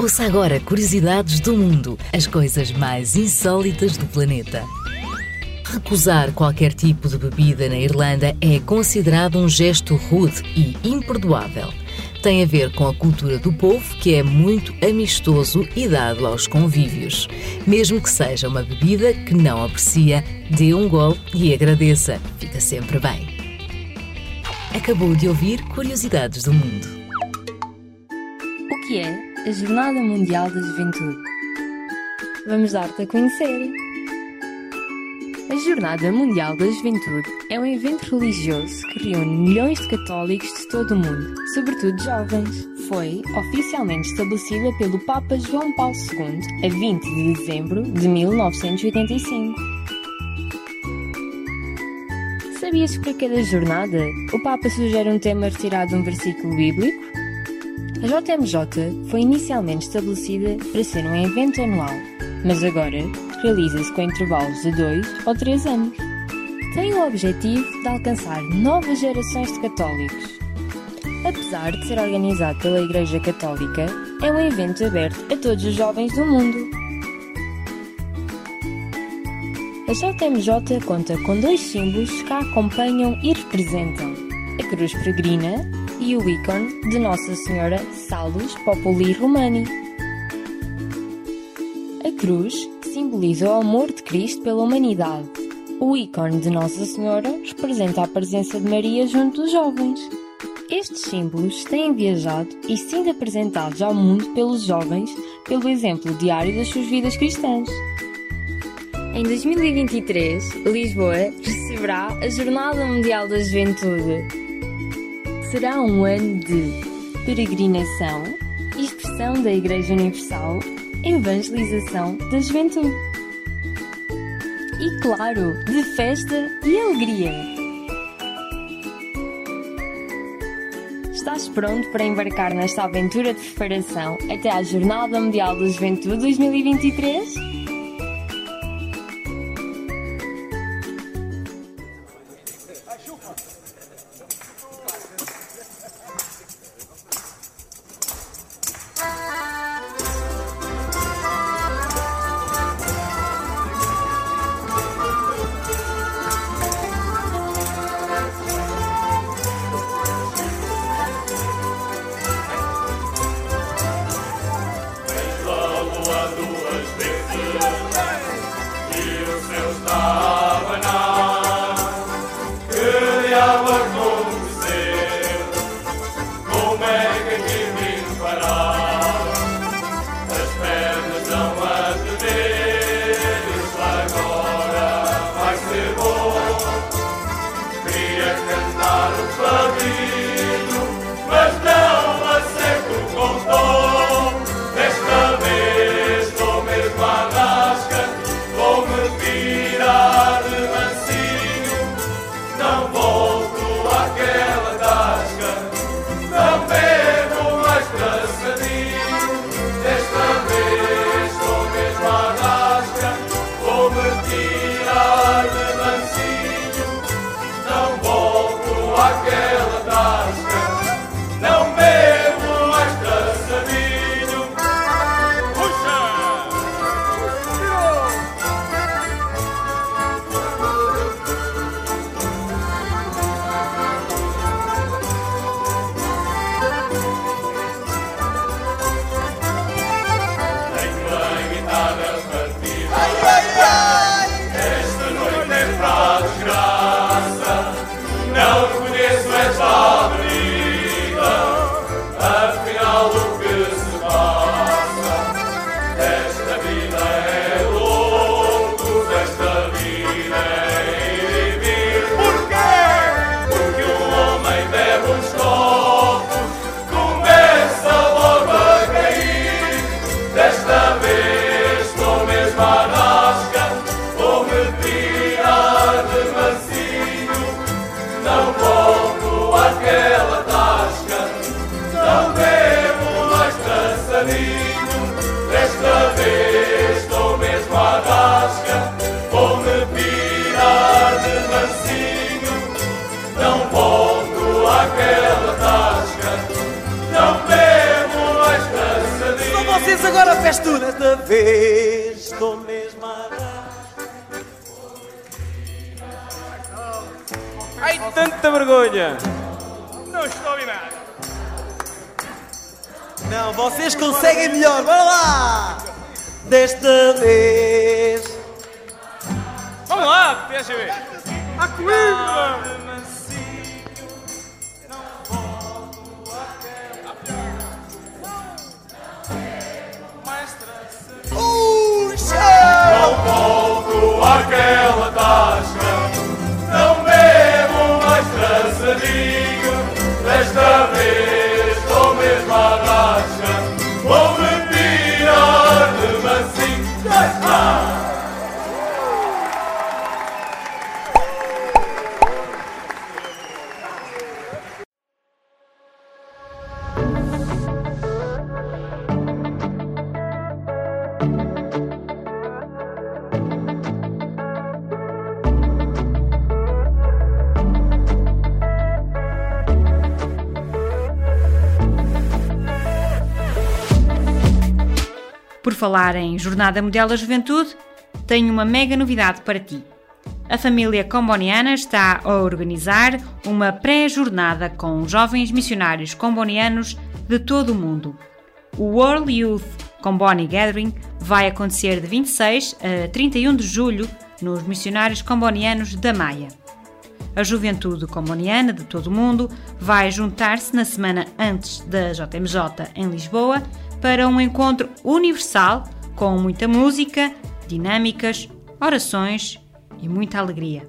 Ouça agora curiosidades do mundo, as coisas mais insólitas do planeta. Recusar qualquer tipo de bebida na Irlanda é considerado um gesto rude e imperdoável. Tem a ver com a cultura do povo, que é muito amistoso e dado aos convívios. Mesmo que seja uma bebida que não aprecia, dê um gol e agradeça. Fica sempre bem. Acabou de ouvir Curiosidades do Mundo. O que é a Jornada Mundial da Juventude. Vamos dar-te a conhecer. A Jornada Mundial da Juventude é um evento religioso que reúne milhões de católicos de todo o mundo, sobretudo jovens. Foi oficialmente estabelecida pelo Papa João Paulo II a 20 de dezembro de 1985. Sabias que para cada jornada o Papa sugere um tema retirado de um versículo bíblico? A JMJ foi inicialmente estabelecida para ser um evento anual, mas agora realiza-se com intervalos de 2 ou 3 anos. Tem o objetivo de alcançar novas gerações de católicos. Apesar de ser organizado pela Igreja Católica, é um evento aberto a todos os jovens do mundo. A JMJ conta com dois símbolos que a acompanham e representam: a cruz peregrina e o ícone de Nossa Senhora Salus Populi Romani. A cruz simboliza o amor de Cristo pela humanidade. O ícone de Nossa Senhora representa a presença de Maria junto dos jovens. Estes símbolos têm viajado e sido apresentados ao mundo pelos jovens pelo exemplo diário das suas vidas cristãs. Em 2023, Lisboa receberá a Jornada Mundial da Juventude, será um ano de peregrinação, expressão da Igreja Universal, evangelização da juventude. E claro, de festa e alegria. Estás pronto para embarcar nesta aventura de preparação até à Jornada Mundial da Juventude 2023? Agora fez tu desta vez. Estou mesmo a Ai, tanta vergonha! Não estou a ouvir nada. Não, vocês conseguem melhor, bora lá! Desta vez. Vamos lá, deixa eu ver. A comigo! Àquela tasca, não bebo mais traçadinho. Desta vez estou mesmo à rasca, vou-me tirar de mansinho. Falar em Jornada Mundial da Juventude, tenho uma mega novidade para ti. A família comboniana está a organizar uma pré-jornada com jovens missionários combonianos de todo o mundo. O World Youth Comboni Gathering vai acontecer de 26 a 31 de julho nos missionários combonianos da Maia. A juventude comboniana de todo o mundo vai juntar-se na semana antes da JMJ em Lisboa para um encontro universal com muita música, dinâmicas, orações e muita alegria.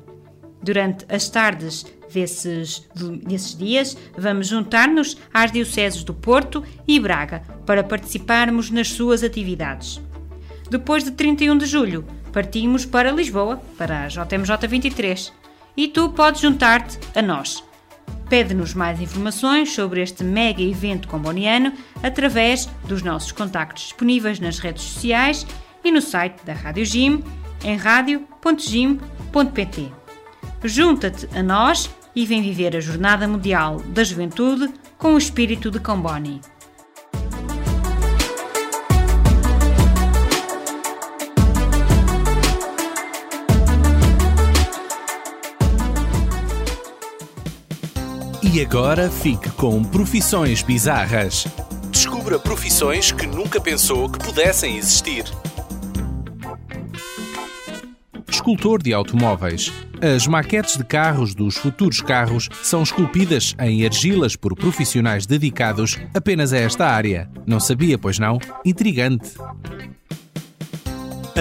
Durante as tardes desses, desses dias, vamos juntar-nos às dioceses do Porto e Braga para participarmos nas suas atividades. Depois de 31 de julho, partimos para Lisboa, para a JMJ 23, e tu podes juntar-te a nós. Pede-nos mais informações sobre este mega evento comboniano através dos nossos contactos disponíveis nas redes sociais e no site da Rádio Gym em radio.gym.pt. Junta-te a nós e vem viver a Jornada Mundial da Juventude com o espírito de Comboni. E agora fique com Profissões Bizarras. Descubra profissões que nunca pensou que pudessem existir. Escultor de automóveis. As maquetes de carros dos futuros carros são esculpidas em argilas por profissionais dedicados apenas a esta área. Não sabia, pois não? Intrigante.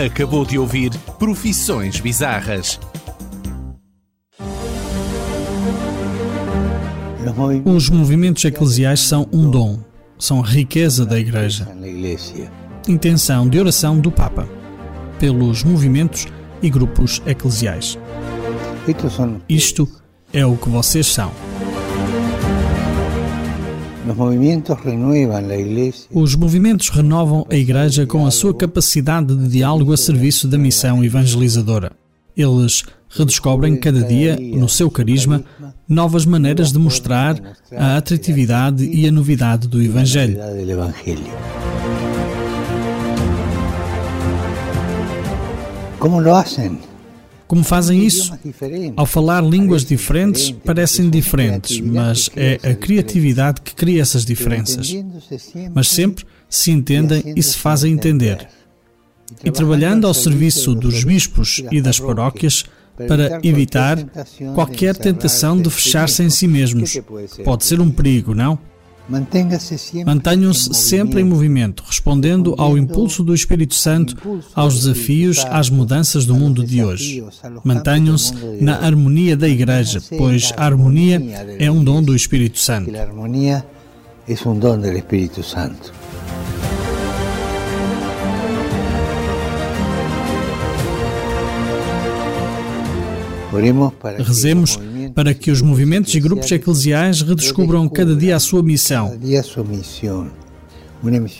Acabou de ouvir Profissões Bizarras. Os movimentos eclesiais são um dom, são riqueza da Igreja. Intenção de oração do Papa, pelos movimentos e grupos eclesiais. Isto é o que vocês são. Os movimentos renovam a Igreja com a sua capacidade de diálogo a serviço da missão evangelizadora. Eles redescobrem cada dia, no seu carisma, novas maneiras de mostrar a atratividade e a novidade do Evangelho. Como lo hacen? Como fazem isso? Ao falar línguas diferentes, parecem diferentes, mas é a criatividade que cria essas diferenças. Mas sempre se entendem e se fazem entender. E trabalhando ao serviço dos bispos e das paróquias, para evitar qualquer tentação de fechar-se em si mesmos. Pode ser um perigo, não? Mantenham-se sempre em movimento, respondendo ao impulso do Espírito Santo, aos desafios, às mudanças do mundo de hoje. Mantenham-se na harmonia da Igreja, pois a harmonia é um dom do Espírito Santo. Rezemos para que os movimentos e grupos eclesiais redescubram cada dia a sua missão,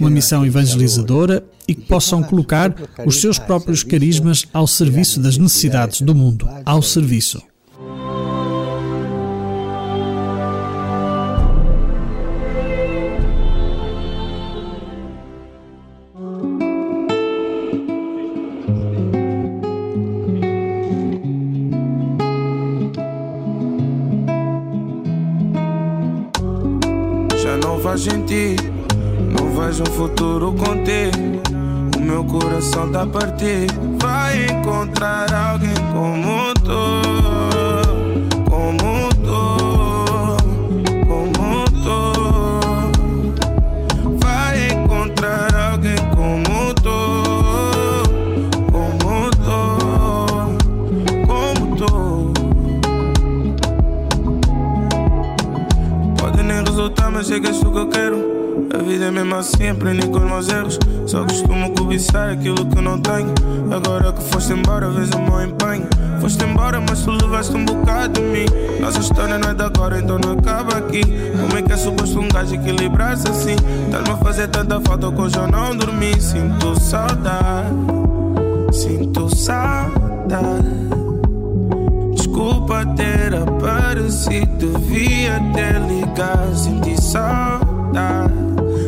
uma missão evangelizadora e que possam colocar os seus próprios carismas ao serviço das necessidades do mundo, ao serviço. Coração tá partido. Vai encontrar alguém como tu. Como tu. Como tu. Vai encontrar alguém como tu. Como tu. Como tu. Pode nem resultar, mas chega isso que eu quero. A vida é mesmo assim, aprendi com os meus erros. Só costumo cobiçar aquilo que não tenho. Agora que foste embora, vejo o meu empenho. Foste embora, mas tu levaste um bocado de mim. Nossa história não é de agora, então não acaba aqui. Como é que é suposto um gajo equilibrar-se assim? Estás-me a fazer tanta falta que hoje eu não dormi. Sinto saudade, sinto saudade. Desculpa ter aparecido, devia ter ligado. Senti saudade,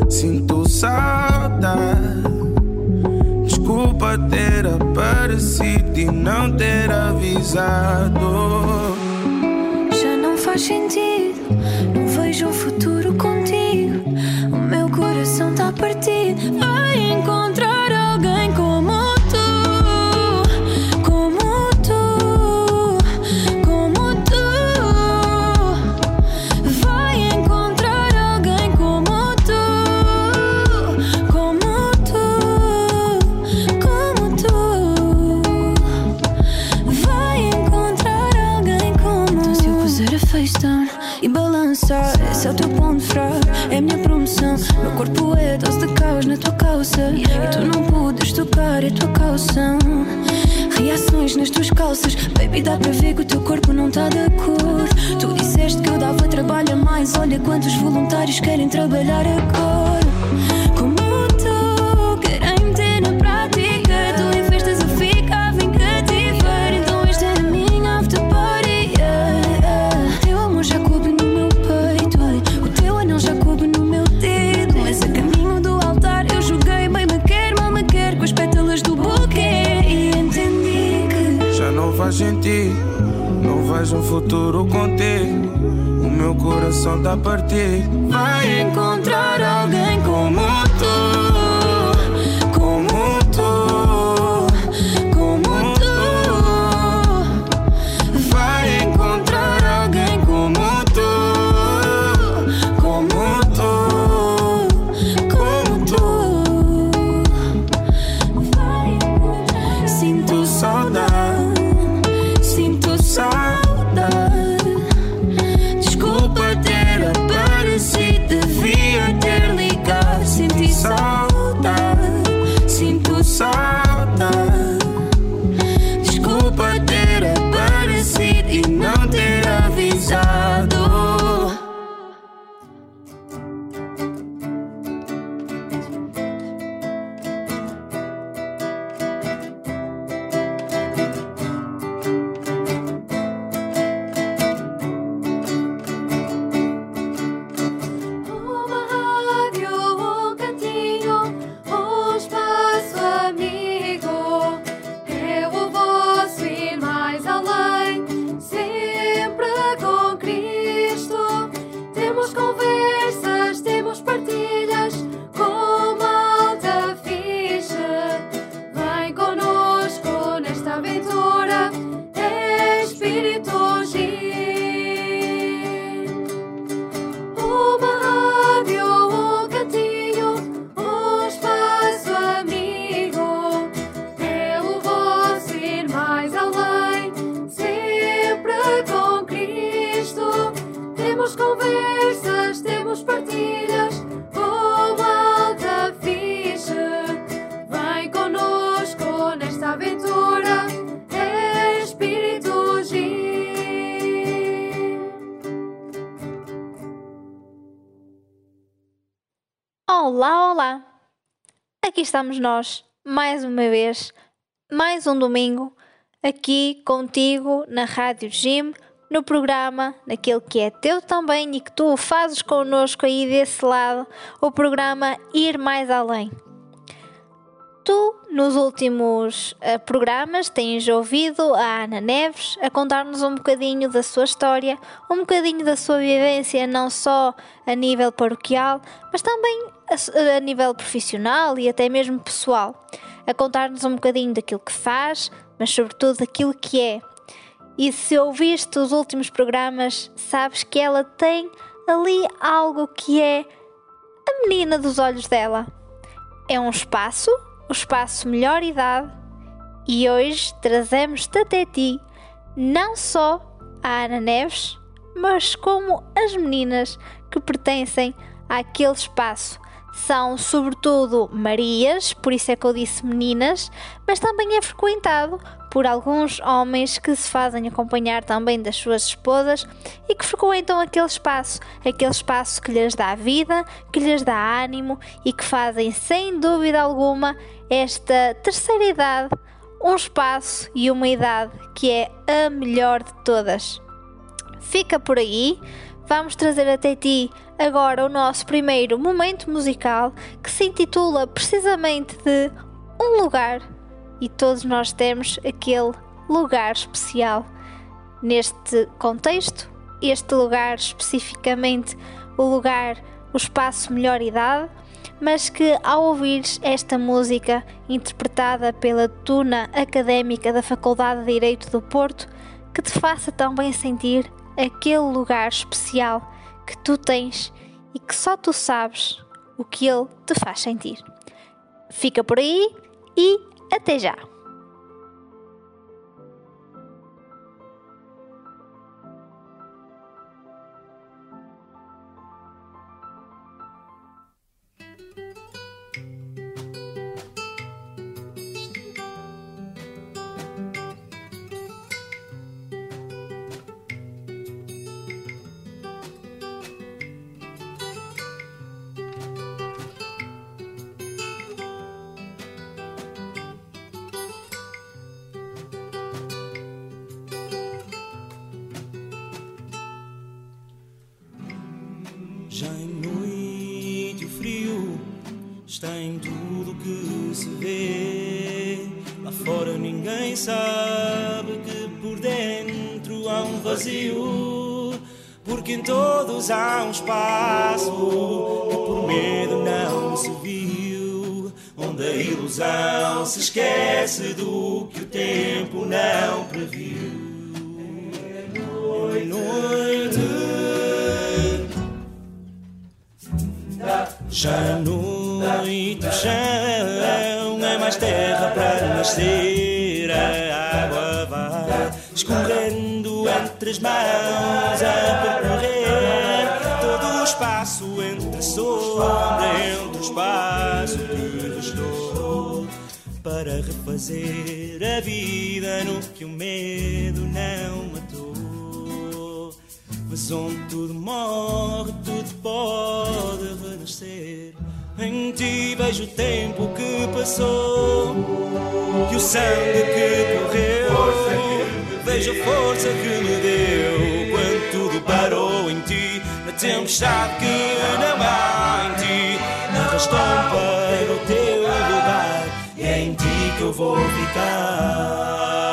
sinto saudade. Desculpa ter aparecido e não ter avisado. Já não faz sentido, não vejo um futuro contigo. O meu coração tá partido. Vai encontrar Meu corpo é dose de caos na tua calça E tu não podes tocar, é tua calção. Reações nas tuas calças. Baby, dá para ver que o teu corpo não tá de acordo. Tu disseste que eu dava trabalho a mais. Olha quantos voluntários querem trabalhar agora futuro contigo. O meu coração tá partido. Vai encontrar alguém Olá, olá! Aqui estamos nós, mais uma vez, mais um domingo, aqui contigo na Rádio Jim, no programa, naquele que é teu também e que tu fazes connosco aí desse lado, o programa Ir Mais Além. Tu, nos últimos uh, programas, tens ouvido a Ana Neves a contar-nos um bocadinho da sua história, um bocadinho da sua vivência, não só a nível paroquial, mas também a, nível profissional e até mesmo pessoal. A contar-nos um bocadinho daquilo que faz, mas sobretudo daquilo que é. E se ouviste os últimos programas, sabes que ela tem ali algo que é a menina dos olhos dela. É um espaço o espaço Melhor Idade e hoje trazemos-te até ti não só a Ana Neves, mas como as meninas que pertencem àquele espaço são sobretudo Marias, por isso é que eu disse meninas, mas também é frequentado por alguns homens que se fazem acompanhar também das suas esposas e que frequentam aquele espaço, aquele espaço que lhes dá vida, que lhes dá ânimo e que fazem sem dúvida alguma esta terceira idade um espaço e uma idade que é a melhor de todas. Fica por aí, vamos trazer até ti agora o nosso primeiro momento musical que se intitula precisamente de Um Lugar e todos nós temos aquele lugar especial. Neste contexto, este lugar especificamente o lugar, o espaço melhor idade, mas que ao ouvires esta música interpretada pela Tuna Académica da Faculdade de Direito do Porto, que te faça também sentir aquele lugar especial que tu tens e que só tu sabes o que ele te faz sentir. Fica por aí e até já! Refazer a vida no que o medo não matou. Mas onde tudo morre, tudo pode renascer. Em ti vejo o tempo que passou e o sangue que correu. Vejo a força que me deu quando tudo parou em ti. Na tempestade que não há em ti, arrastou para o teu eu vou ficar.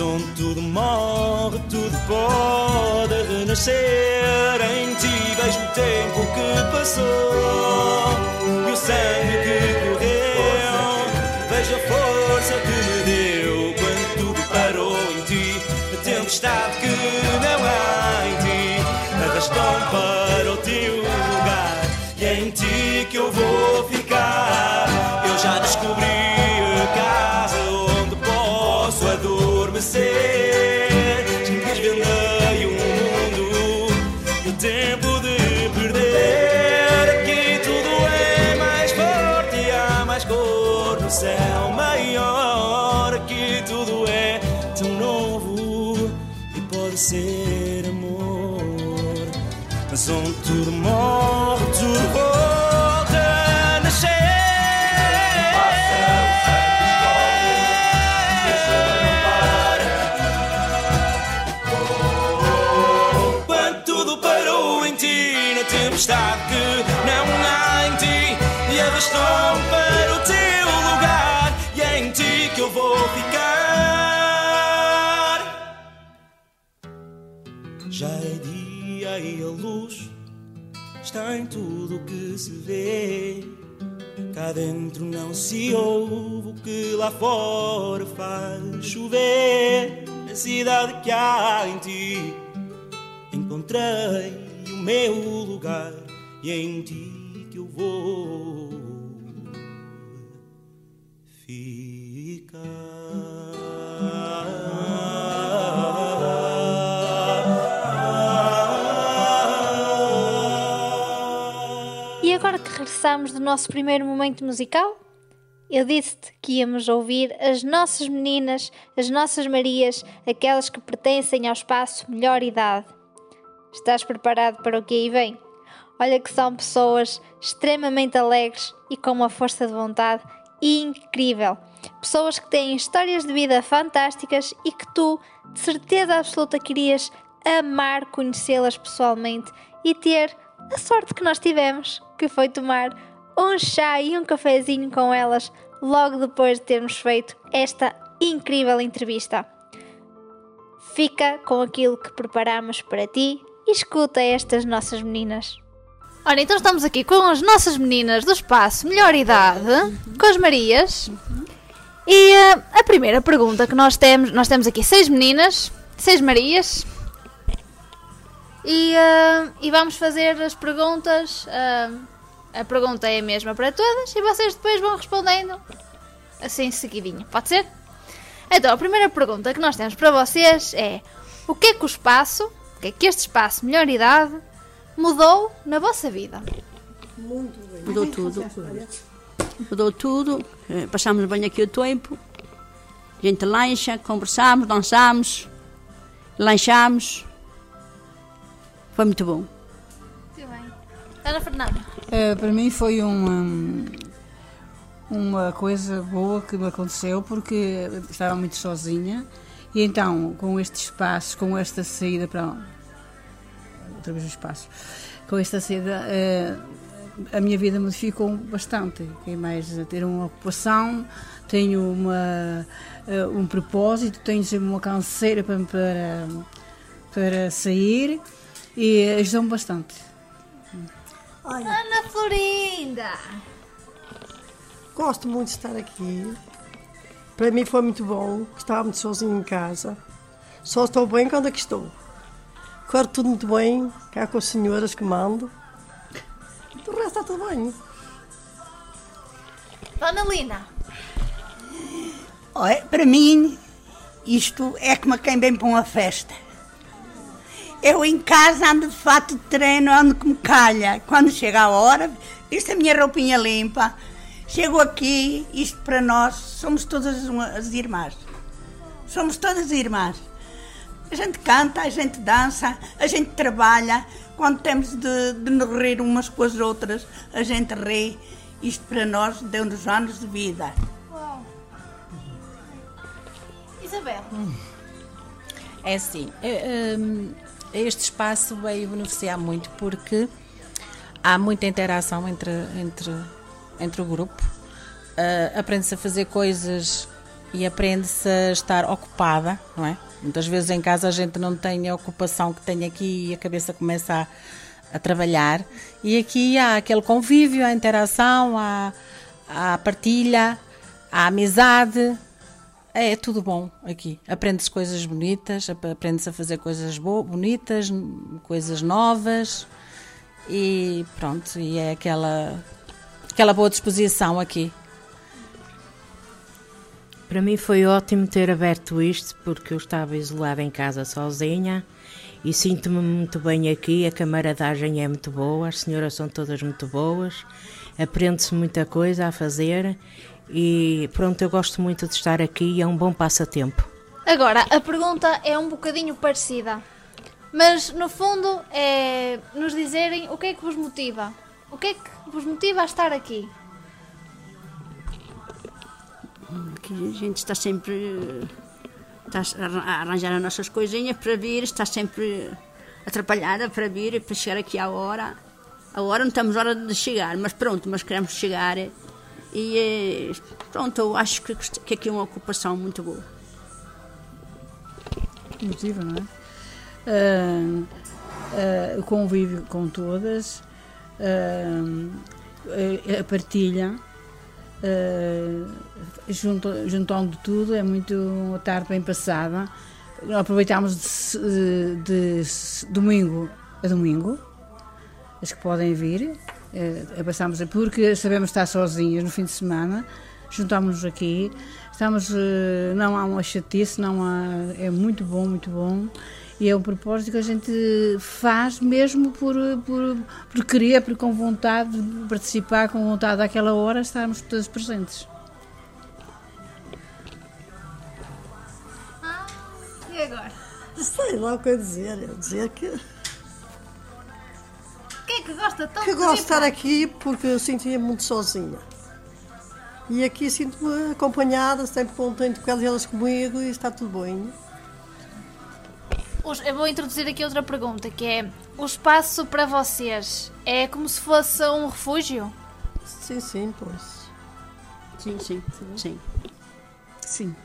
onde tudo morre, tudo pode renascer em ti. Vejo o tempo que passou e o sangue que correu. Vejo a força que me deu quando tudo parou em ti. A tempestade que não há em ti arrastou para o teu lugar. E é em ti que eu vou ficar. Vê. Cá dentro não se ouve o que lá fora faz chover. A cidade que há em ti encontrei o meu lugar e é em ti que eu vou regressamos do nosso primeiro momento musical, eu disse-te que íamos ouvir as nossas meninas, as nossas Marias, aquelas que pertencem ao espaço Melhor Idade. Estás preparado para o que aí vem? Olha que são pessoas extremamente alegres e com uma força de vontade incrível. Pessoas que têm histórias de vida fantásticas e que tu, de certeza absoluta, querias amar conhecê-las pessoalmente e ter a sorte que nós tivemos, que foi tomar um chá e um cafezinho com elas logo depois de termos feito esta incrível entrevista. Fica com aquilo que preparamos para ti e escuta estas nossas meninas. Ora, então estamos aqui com as nossas meninas do espaço Melhor Idade, com as Marias. E eh, a primeira pergunta que nós temos, nós temos aqui seis meninas, seis Marias. E, eh, e vamos fazer as perguntas. eh, a pergunta é a mesma para todas e vocês depois vão respondendo assim seguidinho. Pode ser? Então, a primeira pergunta que nós temos para vocês é: o que é que o espaço, o que é que este espaço Melhor Idade mudou na vossa vida? Mudou tudo. Mudou tudo. Eh, Passámos bem aqui o tempo. A gente lancha, conversamos, dançamos, lanchamos. Foi muito bom. Muito bem. Ana Fernanda. Eh, para mim foi uma, uma coisa boa que me aconteceu porque estava muito sozinha e então com este espaço, com esta saída para outra vez o espaço, com esta saída eh, a minha vida modificou bastante. Fiquei mais a ter uma ocupação, tenho uma, eh, um propósito, tenho sempre uma canseira para, para, para sair e ajudou-me bastante. Ana Florinda. Gosto muito de estar aqui. Para mim foi muito bom. Estava muito sozinho em casa. Só estou bem quando aqui estou. Corre tudo muito bem, cá com as senhoras que mando. Do resto está tudo bem. Dona Lina. Olha, para mim, isto é como quem vem para uma festa. Eu em casa ando de fato de treino, ando como calha. Quando chega a hora, visto a minha roupinha limpa, chego aqui, isto para nós, somos todas as irmãs. Somos todas irmãs. A gente canta, a gente dança, a gente trabalha. Quando temos de, de nos rir umas com as outras, a gente ri. Isto para nós deu-nos anos de vida. Isabel. É assim, eh, hum, este espaço veio beneficiar muito porque há muita interação entre, entre, entre o grupo. Eh, aprende-se a fazer coisas e aprende-se a estar ocupada, não é? Muitas vezes em casa a gente não tem a ocupação que tem aqui e a cabeça começa a, a trabalhar. E aqui há aquele convívio, a interação, há a partilha, a amizade, É, é tudo bom aqui. Aprende-se coisas bonitas, ap- aprende-se a fazer coisas bo- bonitas, coisas novas e pronto, e é aquela, aquela boa disposição aqui. Para mim foi ótimo ter aberto isto porque eu estava isolada em casa sozinha e sinto-me muito bem aqui. A camaradagem é muito boa, as senhoras são todas muito boas, aprende-se muita coisa a fazer e pronto, eu gosto muito de estar aqui e é um bom passatempo. Agora, a pergunta é um bocadinho parecida. Mas, no fundo, é nos dizerem o que é que vos motiva. O que é que vos motiva a estar aqui? que a gente está sempre está a arranjar as nossas coisinhas para vir, está sempre atrapalhada para vir, para chegar aqui à hora. A hora não estamos hora de chegar, mas pronto, mas queremos chegar e pronto, eu acho que, que aqui é uma ocupação muito boa. motiva, não é? Ah, ah, o convívio com todas, ah, a partilha, junto, juntando tudo, é muito uma tarde bem passada. Nós aproveitamos de, de se- domingo a domingo, as que podem vir, eh, passamos porque sabemos estar sozinhas no fim de semana, juntámos-nos aqui, estamos, eh, não há uma chatice, não há, é muito bom, muito bom, e é um propósito que a gente faz mesmo por, por, por querer, por com vontade de participar, com vontade àquela hora, estarmos todas presentes. E agora? Sei lá o que eu dizer. Eu dizer que, O que é que gosta tanto que de gosto de estar aqui porque eu sentia muito sozinha. E aqui sinto-me acompanhada, sempre contente com elas comigo e está tudo bem. Os- Eu vou introduzir aqui outra pergunta, que é o espaço para vocês é como se fosse um refúgio? Sim, sim, pois. Sim, sim, sim. Sim.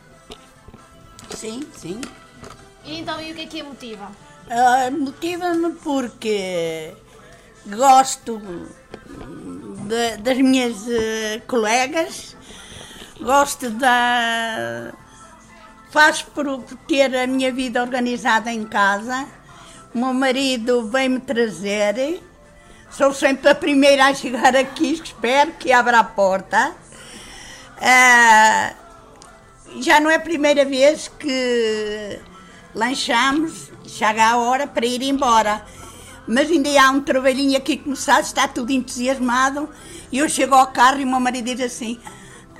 Sim, sim. E então, e o que é que a motiva? Ah, Motiva-me porque gosto de- das minhas eh, colegas, gosto da. Faço por, ter a minha vida organizada em casa. O meu marido vem-me trazer. Sou sempre a primeira a chegar aqui, espero que abra a porta. Ah, já não é a primeira vez que lanchamos, chega a hora para ir embora. Mas ainda há um trabalhinho aqui começado, está tudo entusiasmado. E eu chego ao carro e o meu marido diz assim: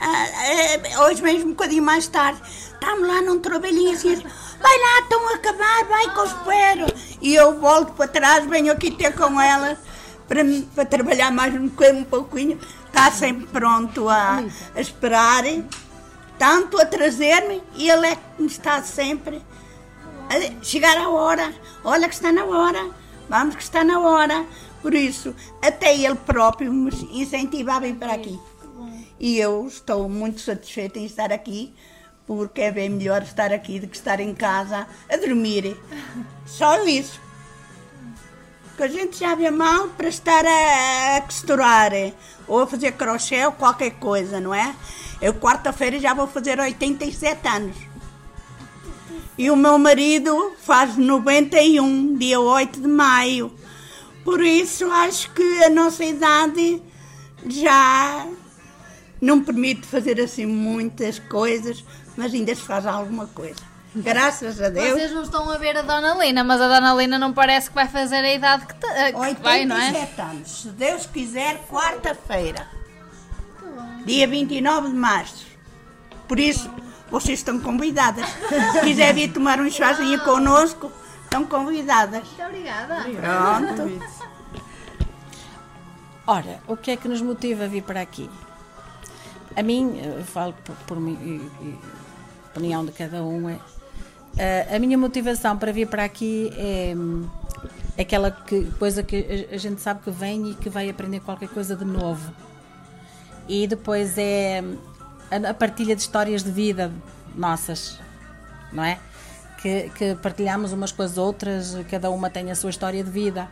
"Ah, é, hoje mesmo um bocadinho mais tarde, estamos lá num trabalhinho assim. Vai lá, estão a acabar, vai que eu espero. E eu volto para trás, venho aqui ter com ela para, para trabalhar mais um um pouquinho. Está sempre pronto a, a esperar tanto a trazer-me e ele é que me está sempre a chegar à hora. Olha que está na hora, vamos que está na hora. Por isso, até ele próprio me incentiva a vir para aqui. E eu estou muito satisfeita em estar aqui, porque é bem melhor estar aqui do que estar em casa a dormir. Só isso. Que a gente já vê mal para estar a, a costurar ou a fazer crochê ou qualquer coisa, não é? Eu quarta-feira já vou fazer 87 anos. E o meu marido faz 91, dia 8 de maio. Por isso acho que a nossa idade já não permite fazer assim muitas coisas, mas ainda se faz alguma coisa. Graças a Deus. Vocês não estão a ver a Dona Lina, mas a Dona Lina não parece que vai fazer a idade que, que vai, não é? 87 anos. Se Deus quiser, quarta-feira. Dia 29 de março. Por isso, vocês estão convidadas. Se quiser vir tomar um chazinho connosco, estão convidadas. Muito obrigada. Pronto. Ora, o que é que nos motiva a vir para aqui? A mim, eu falo por, por mim, e, e a opinião de cada um, é, eh, a minha motivação para vir para aqui é, é aquela que, coisa que a, a gente sabe que vem e que vai aprender qualquer coisa de novo. E depois é a, a partilha de histórias de vida nossas, não é? Que, que partilhamos umas com as outras, cada uma tem a sua história de vida.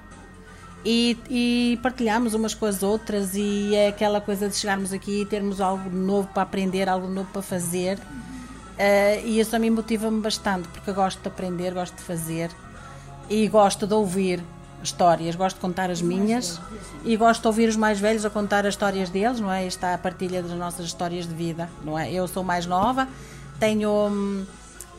E, e partilhamos umas com as outras e é aquela coisa de chegarmos aqui e termos algo novo para aprender, algo novo para fazer. Uh, e isso a mim motiva-me bastante, porque eu gosto de aprender, gosto de fazer e gosto de ouvir histórias, gosto de contar as minhas e gosto de ouvir os mais velhos a contar as histórias deles, não é? Está a partilha das nossas histórias de vida, não é? Eu sou mais nova, tenho hum,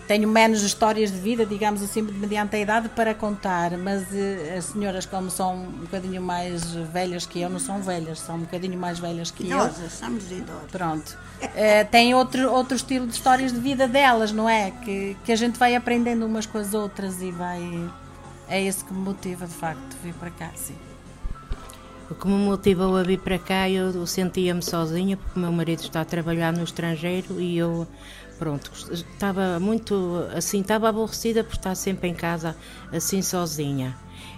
tenho menos histórias de vida, digamos assim, mediante a idade para contar, mas uh, as senhoras, como são um bocadinho mais velhas que eu, não são velhas, são um bocadinho mais velhas que Idosas, eu. somos idosos. Pronto. Uh, tem outro, outro estilo de histórias de vida delas, não é? Que, que a gente vai aprendendo umas com as outras e vai. É isso que me motiva, de facto, vir para cá, sim. O que me motivou a vir para cá, eu, sentia-me sozinha, porque o meu marido está a trabalhar no estrangeiro e eu pronto, estava muito assim, estava aborrecida por estar sempre em casa assim sozinha.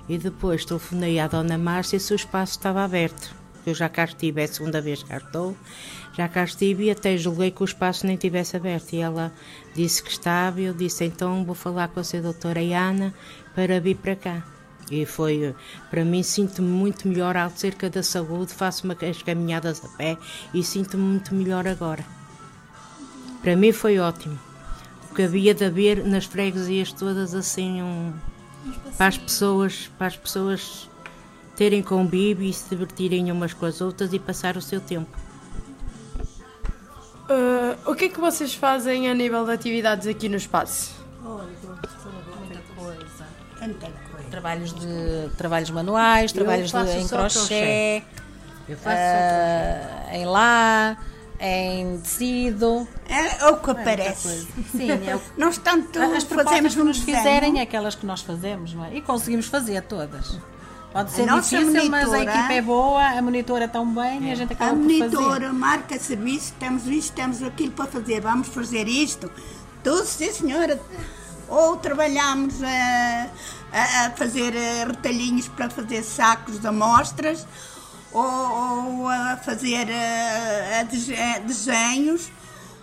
E depois telefonei à Dona Márcia se o espaço estava aberto. Eu já cá estive, é a segunda vez que estou, já cá estive e até julguei que o espaço nem tivesse aberto. E ela disse que estava, eu disse então vou falar com a sua doutora Iana para vir para cá. E foi, para mim, sinto-me muito melhor acerca da saúde, faço as caminhadas a pé e sinto-me muito melhor agora. Para mim foi ótimo. Porque havia de haver nas freguesias todas assim um. Para as pessoas, para as pessoas terem convívio e se divertirem umas com as outras e passar o seu tempo. Uh, o que é que vocês fazem a nível de atividades aqui no espaço? Muita coisa. Trabalhos de trabalhos manuais, trabalhos de, em crochê, Eu faço uh, em lá, em tecido. É o que aparece. Sim, é o Nós tanto As propostas fazemos que nos desenho. fizerem é aquelas que nós fazemos, não é? E conseguimos fazer todas. Pode ser A difícil, mas a monitora- equipa é boa, a monitora tão bem e a gente A acaba por fazer. monitora marca serviço, temos isto, temos aquilo para fazer, vamos fazer isto. Tudo, sim senhora. Ou trabalhamos a, a- a fazer eh, retalhinhos para fazer sacos de amostras, ou, ou a fazer eh, a a desenhos,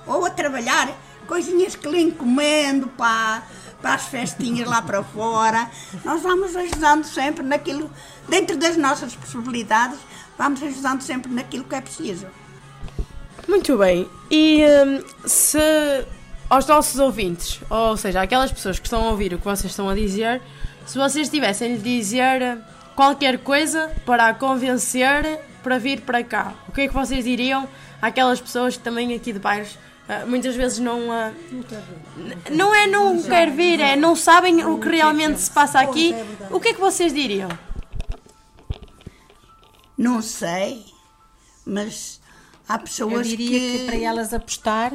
ou a trabalhar coisinhas que lhe encomendo para, para as festinhas lá para fora. Nós vamos ajudando sempre naquilo, dentro das nossas possibilidades, vamos ajudando sempre naquilo que é preciso. Muito bem. E hum, se aos nossos ouvintes, ou seja, aquelas pessoas que estão a ouvir o que vocês estão a dizer, se vocês tivessem de dizer qualquer coisa para a convencer para vir para cá, o que é que vocês diriam àquelas pessoas que também aqui de baixo ah, muitas vezes não. n- não é não quer vir, é não sabem o que realmente se passa aqui. O que é que vocês diriam? Não sei, mas há Eu pessoas diria que, que para elas apostar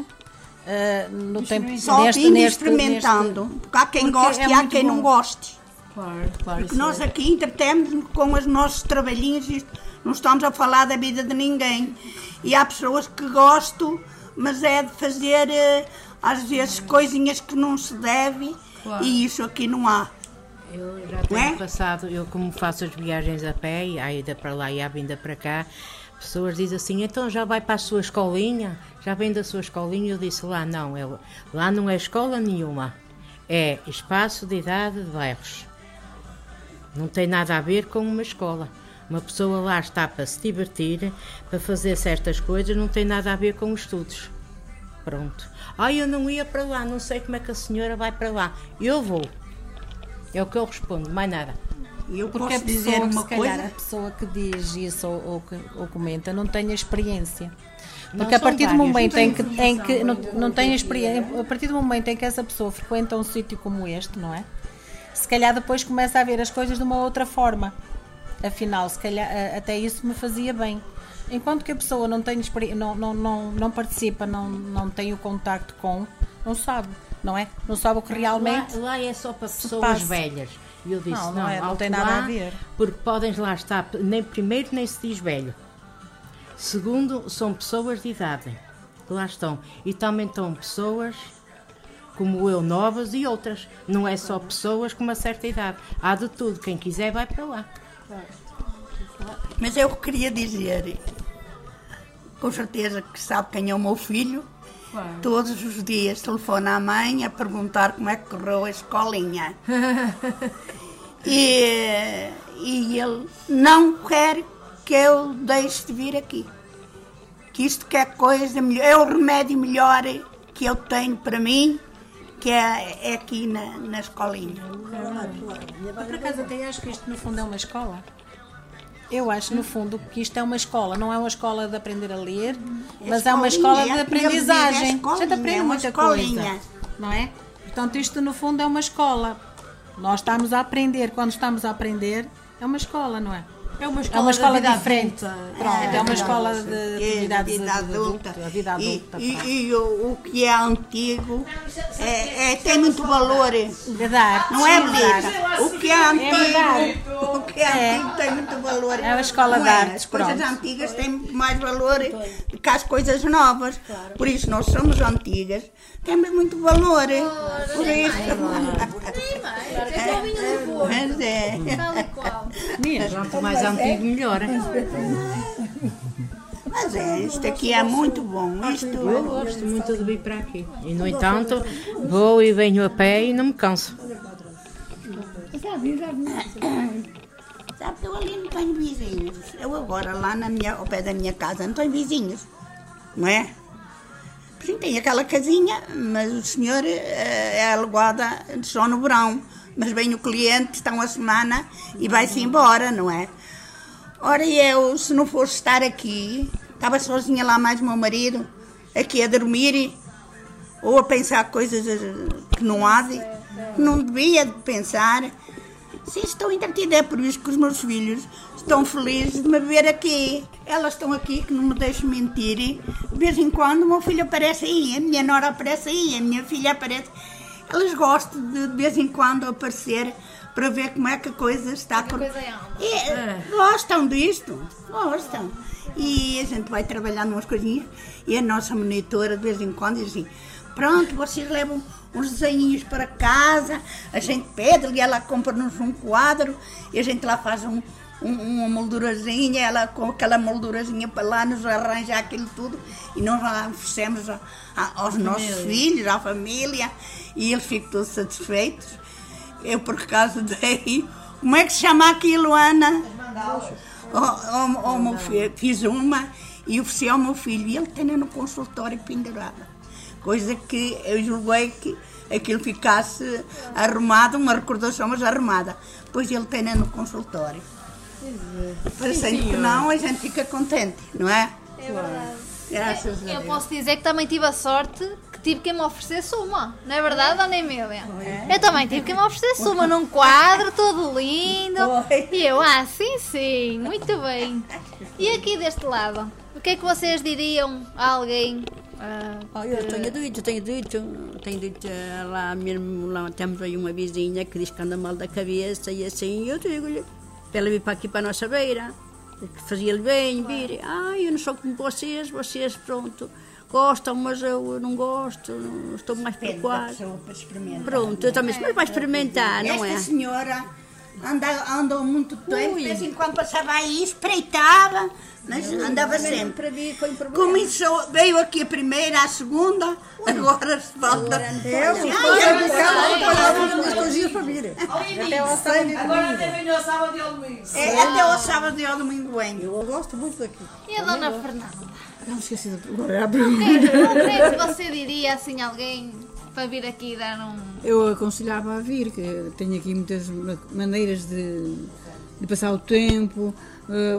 ah, no tempo só neste, indo neste, experimentando. neste- Porque há quem porque goste é e há quem não bom. goste. Claro, claro. Porque nós aqui entretemos com os nossos trabalhinhos, isto, não estamos a falar da vida de ninguém. E há pessoas que gostam, mas é de fazer eh, às vezes coisinhas que não se deve Claro. e isso aqui não há. Eu já Não é? tenho passado, eu como faço as viagens a pé, e a ida para lá e a vinda para cá, pessoas dizem assim, então já vai para a sua escolinha? Já vem da sua escolinha? Eu disse, lá não, eu, lá não é escola nenhuma, é espaço de idade de bairros. Não tem nada a ver com uma escola. Uma pessoa lá está para se divertir, para fazer certas coisas, não tem nada a ver com estudos. Pronto. Ah, eu não ia para lá, não sei como é que a senhora vai para lá. Eu vou. É o que eu respondo, mais nada. Eu Porque a posso pessoa, dizer uma se calhar, coisa. a pessoa que diz isso ou, ou ou comenta não tem a experiência. Não, Porque a são partir do momento Não em que, em que não, não tem a experiência, a partir do momento em que essa pessoa frequenta um sítio como este, não é? Se calhar depois começa a ver as coisas de uma outra forma. Afinal, se calhar a- até isso me fazia bem. Enquanto que a pessoa não tem não, não, não, não participa, não, não tem o contacto com, não sabe, não é? Não sabe o que realmente. Lá, lá é só para pessoas velhas. E eu disse, Não, não, não é, não tem nada lá, a ver. Porque podem lá estar, nem primeiro nem se diz velho. Segundo, são pessoas de idade que lá estão. E também estão pessoas como eu, novas e outras. Não é só pessoas com uma certa idade. Há de tudo. Quem quiser vai para lá. Mas eu queria dizer, com certeza que sabe quem é o meu filho, todos os dias telefona à mãe a perguntar como é que correu a escolinha. e, e ele não quer que eu deixe de vir aqui. Que isto que é coisa melhor, é o remédio melhor que eu tenho para mim, que é, é aqui na, na escolinha. Eu, por acaso até acho que isto no fundo é uma escola. Eu acho no fundo que isto é uma escola, não é uma escola de aprender a ler, mas é uma escola de é- aprendizagem. é A gente escolinha, aprende é uma muita escolinha. coisa, não é? Portanto, isto no fundo é uma escola. Nós estamos a aprender, quando estamos a aprender, é uma escola, não é? É uma É escola uma escola diferente. Pronto, é, uma É, escola é, de é, vida de- de adulta. E, adulta. e- e o, o que é antigo é, é- tem muito valor. De dar. Não é dar. O que é antigo, verdade. o que é, antigo tem muito valor. É uma escola de é? artes, As coisas pronto. antigas têm muito mais valor do que as coisas novas. Por isso nós somos antigas, temos muito valor. Por isso. Mas é. Quanto mais antigo, melhor. Mas é, isto aqui é muito bom. Isto Eu gosto muito de vir para aqui. E, no entanto, vou e venho a pé e não me canso. Sabe que eu ali não tenho vizinhos. Eu agora, lá na minha, ao pé da minha casa, não tenho vizinhos. Não é? Sim, tem aquela casinha, mas o senhor eh, é alugada só no verão. Mas vem o cliente, está uma semana e vai-se embora, não é? Ora, eu, se não fosse estar aqui, estava sozinha lá mais meu marido, aqui a dormir, ou a pensar coisas eh, que não há de, que não devia de pensar. Sim, estou entretida, é por isso que os meus filhos estão felizes de me ver aqui. Elas estão aqui, que não me deixam mentir. De vez em quando o meu filho aparece aí, a minha nora aparece aí, a minha filha aparece. Elas gostam de, de vez em quando aparecer para ver como é que a coisa está. por- E, Gostam disto, gostam. E a gente vai trabalhando umas coisinhas e a nossa monitora de vez em quando diz assim, pronto, vocês levam uns desenhinhos para casa, a gente pede e ela compra-nos um quadro e a gente lá faz um, um- uma moldurazinha, ela com aquela moldurazinha para lá nos arranja aquilo tudo e nós lá oferecemos a- a- aos nossos família. filhos, à família e eles ficam todos satisfeitos. Eu por acaso dei. Como é que se chama aquilo, Ana? Meu filho, fiz uma e ofereci ao meu filho e ele tem no consultório pendurada. Coisa que eu julguei que aquilo ficasse arrumado, uma recordação, mas arrumada. Pois ele tem no consultório. Parecendo que não, a gente fica contente, não é? É verdade. Graças a Eu Deus. posso dizer que também tive a sorte que tive quem me oferecesse uma. Não é verdade, Dona Emília? Eu também tive quem me oferecesse uma num quadro todo lindo. E eu, ah, sim, sim, muito bem. E aqui deste lado, o que é que vocês diriam a alguém? Oh, eu tenho dito, tenho dito, tenho dito eh, lá mesmo, lá temos aí uma vizinha que diz que anda mal da cabeça e assim, eu digo-lhe, para ela vir para aqui para a nossa beira, que fazia-lhe bem vir, ah, eu não sou como vocês, vocês, pronto, gostam, mas eu não gosto, não estou mais preocupada. Pronto, eu também, mas vai experimentar, não é? Esta senhora anda, andou muito tempo, de vez em quando passava aí, espreitava, mas andava sempre. Começou, veio aqui a primeira, a segunda, agora se falta. Eu, Ai, eu, ai, eu, ai, eu, eu, dois dias para vir. Até ao sábado e Agora até ao sábado e ao domingo. É, até ao sábado e ao domingo venho. Eu gosto muito daqui. E a Dona Fernanda? Não esqueci de agora é a O pergunta. o que você diria assim alguém para vir aqui dar um. Eu aconselhava a vir, que tenho aqui muitas ma- maneiras de, de passar o tempo, eh,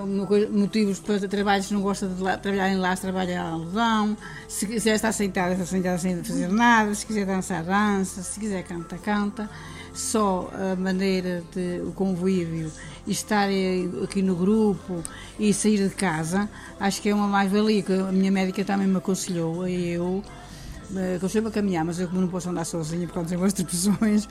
motivos para trabalhos que não gosta de trabalhar em lá, trabalha em algodão. Se quiser estar sentada, está sentada sem fazer nada. Se quiser dançar, dança. Se quiser cantar, canta. Só a maneira de o convívio e estar eh, aqui no grupo e sair de casa, acho que é uma mais-valia. que A minha médica também me aconselhou, e eu eh, aconselhou-me a caminhar, mas eu como não posso andar sozinha por causa das outras pessoas,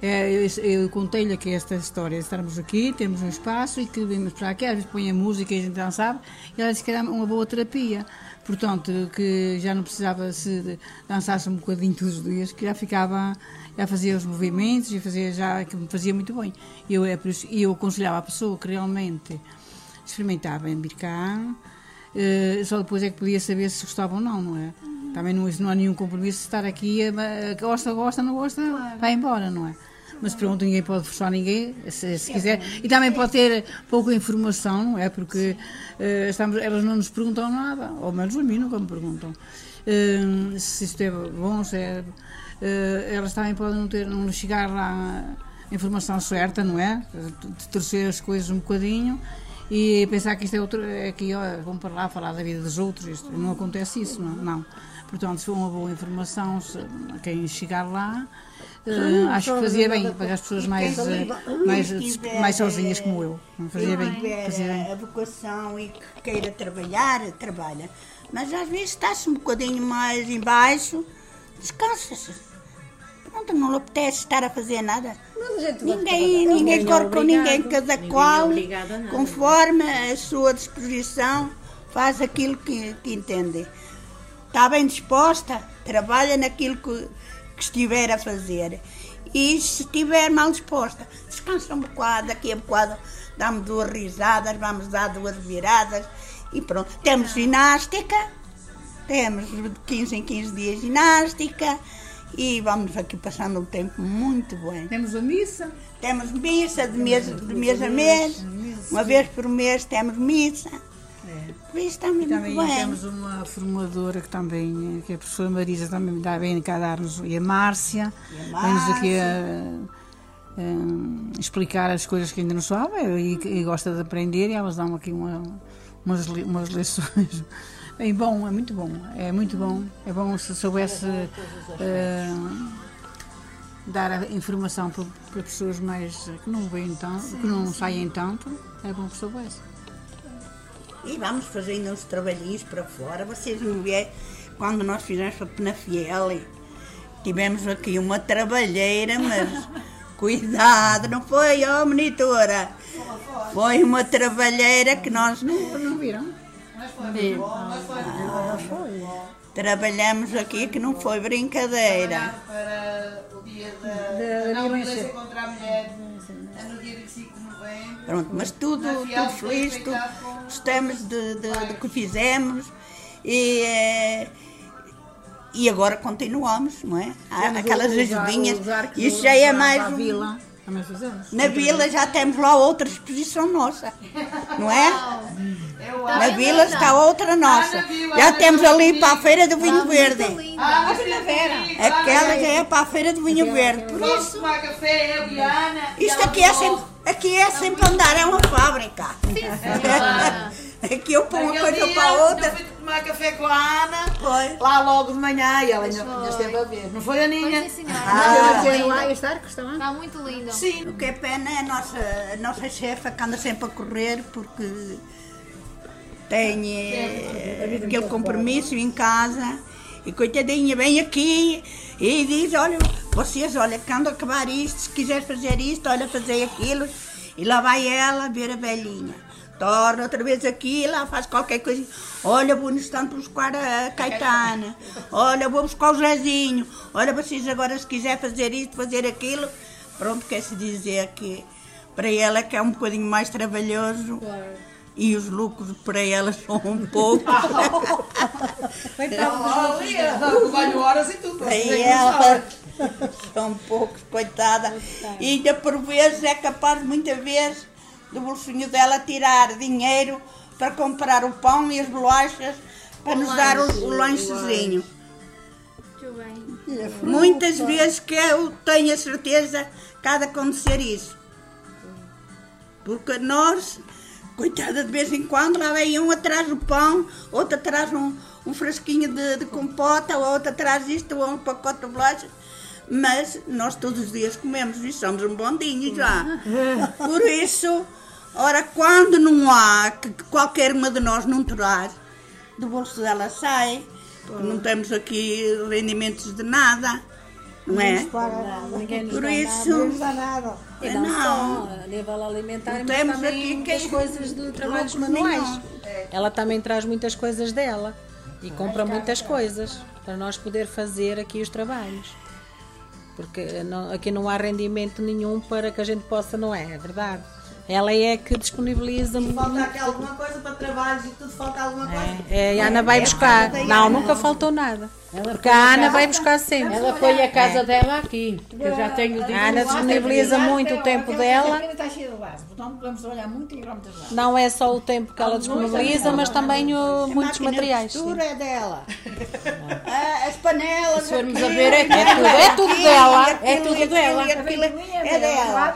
eh, eu, eu contei-lhe aqui esta história, de estarmos aqui, temos um espaço e que vimos para aqui, às vezes põe a música e a gente dançava, e ela disse que era uma boa terapia. Portanto, que já não precisava se dançasse um bocadinho todos os dias, que já ficava, já fazia os movimentos e fazia já, que me fazia muito bem. E eu, é eu aconselhava a pessoa que realmente experimentava em vir cá, eh, só depois é que podia saber se gostava ou não, não é? Também não, isso não há nenhum compromisso de estar aqui, gosta, gosta, não gosta, vai embora, não é? mas pronto, ninguém pode forçar ninguém, se, se quiser. E também pode ter pouca informação, não é? Porque eh, estamos, elas não nos perguntam nada, ou menos a mim nunca me perguntam. Eh, se isto é bom, se é. eh, elas também podem não, ter, não chegar lá a informação certa, não é? De torcer as coisas um bocadinho e pensar que isto é outro, é que ó, vão para lá falar da vida dos outros, isto, não acontece isso, não. não. Portanto, se for uma boa informação, se, quem chegar lá, eh, acho que fazia bem para as pessoas mais, eh, mais, mais sozinhas como eu. Fazia bem, tiver fazia bem. a vocação e que queira trabalhar, trabalha. Mas às vezes está-se um bocadinho mais em baixo, descansa-se. Pronto, não lhe apetece estar a fazer nada. Ninguém, ninguém corre com ninguém, cada qual, conforme a sua disposição, faz aquilo que, que entende. Está bem disposta, trabalha naquilo que, que estiver a fazer. E se estiver mal disposta, descansa um bocado, daqui a bocado dá-me duas risadas, vamos dar duas viradas e pronto. Temos ginástica, temos de 15 em 15 dias ginástica e vamos aqui passando um tempo muito bem. Temos a missa? Temos missa de mês, de mês a mês, uma vez por mês temos missa. Por isso está muito também bem. temos uma formadora que também, que é a professora Marisa, também dá bem cá dar-nos, e a Márcia, a vem-nos aqui Márcia. a, a explicar as coisas que ainda não sabem e, e gosta de aprender, e elas dão aqui uma, umas, umas lições. Bem bom, é muito bom, é muito bom. É bom se soubesse eh, dar a informação para, para pessoas mais que não veem tanto, que não saem tanto, é bom que soubesse. E vamos fazendo uns trabalhinhos para fora. Vocês vão ver quando nós fizemos para Penafiel. e Tivemos aqui uma trabalheira, mas cuidado, não foi, ó monitora? Foi uma trabalheira que nós. Não, não viram? Ah, Trabalhamos aqui que não foi brincadeira. para o dia da, Da- da não da violência contra a mulher, no dia 25 de novembro. Pronto, mas tudo, tudo foi feliz, tudo, gostamos de, de, de que fizemos e, eh, e agora continuamos, não é? Há Temos aquelas ajudinhas, isso já é mais um- vila. Também fazemos. Na vila já temos lá outra exposição nossa, não é? Na vila está outra nossa. Já temos ali para a Feira do Vinho Verde. Ah, primavera. Aquela já é para a Feira do Vinho Verde. Por Vamos isso, isto aqui é volta. Sempre, aqui é sempre andar, é uma fábrica. Aqui eu ponho uma coisa dia, para a outra. Eu fui tomar café com a Ana, Foi. lá logo de manhã, e ela ainda ainda esteve a ver. Não foi, Aninha? Foi, sim, senhora. Ah. Está lá arco está lá? Está muito lindo. Sim, o que é pena é a nossa, a nossa chefa que anda sempre a correr porque tem eh, aquele compromisso em casa e coitadinha vem aqui e diz, olha, vocês, olha, quando acabar isto, se quiser fazer isto, olha, fazer aquilo. E lá vai ela ver a velhinha. Torna outra vez aqui, lá faz qualquer coisa. Olha, vou no instante buscar a Caetana. Olha, vou buscar o Zezinho. Olha, vocês agora se quiser fazer isto, fazer aquilo. Pronto, quer-se dizer que para ela que é um bocadinho mais trabalhoso. E os lucros para ela são um pouco. Valho horas e tudo. Para ela são poucos, coitada. E ainda por vezes é capaz, muitas vezes, do bolsinho dela tirar dinheiro para comprar o pão e as bolachas para nos dar o, o lanchezinho. Muito bem. Muitas vezes que eu tenho a certeza que há de acontecer isso. Porque nós, coitada, de vez em quando, lá vem um atrás do pão, outro atrás um, um frasquinho de, de compota, outro atrás isto, ou um pacote de bolachas. Mas nós todos os dias comemos e somos um bondinho já. Por isso, ora, quando não há, que que qualquer uma de nós não traz, do bolso dela sai, porque não temos aqui rendimentos de nada, não é? Ninguém nos Por dá isso, nada. Nos dá nada. E não, Não. só a nível alimentar, Não temos também aqui muitas quem- coisas de trabalhos manuais. nenhum. Ela também traz muitas coisas dela e compra muitas coisas para nós poder fazer aqui os trabalhos. Porque não- aqui não há rendimento nenhum para que a gente possa, não é? É verdade. Ela é que disponibiliza Falta aqui alguma coisa para trabalhos e tudo falta alguma coisa. é, a Ana vai buscar. Não, nunca faltou nada. Porque a Ana vai buscar sempre. Ela põe a casa É. dela aqui. que Eu já tenho dito. A Ana disponibiliza muito o tempo dela. está cheia de vaso, portanto podemos trabalhar muito muitas vasos. Não é só o tempo que ela disponibiliza, mas também o, muitos materiais. sim. costura é dela. Ah, As panelas. Se formos a ver, é tudo- é tudo dela, é tudo dela. É dela.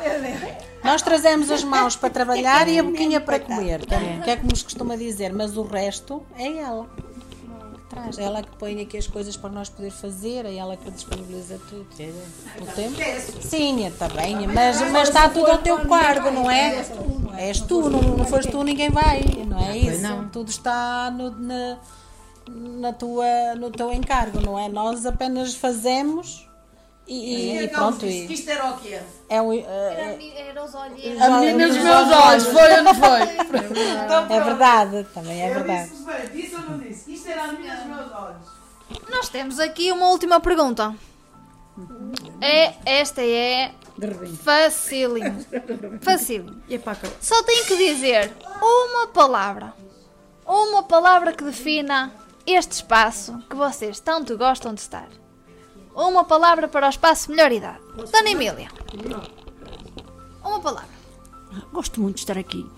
Nós trazemos as mãos para trabalhar e a boquinha para comer, que é, que é como se costuma dizer, mas o resto é ela. que Traz. É ela que põe aqui as coisas para nós poder fazer, é ela que disponibiliza tudo. O tempo? Sim, está bem, mas, mas está tudo ao teu cargo, não é? És tu, não, não fores tu, ninguém vai, não é isso? não. Tudo está no, na, na tua, no teu encargo, não é? Nós apenas fazemos e, e pronto. e- Que isto era o quê? é um, eh, Era os olhos. A menina dos meus olhos, foi ou não foi? É verdade, também é verdade. Disse ou não disse? Isto era a menina dos meus olhos. Nós temos aqui uma última pergunta. É, esta é facílimo. Facílimo. Só tem que dizer uma palavra. Uma palavra que defina este espaço que vocês tanto gostam de estar. Uma palavra para o espaço Melhor Idade. Dona Emília. Uma palavra. Gosto muito de estar aqui.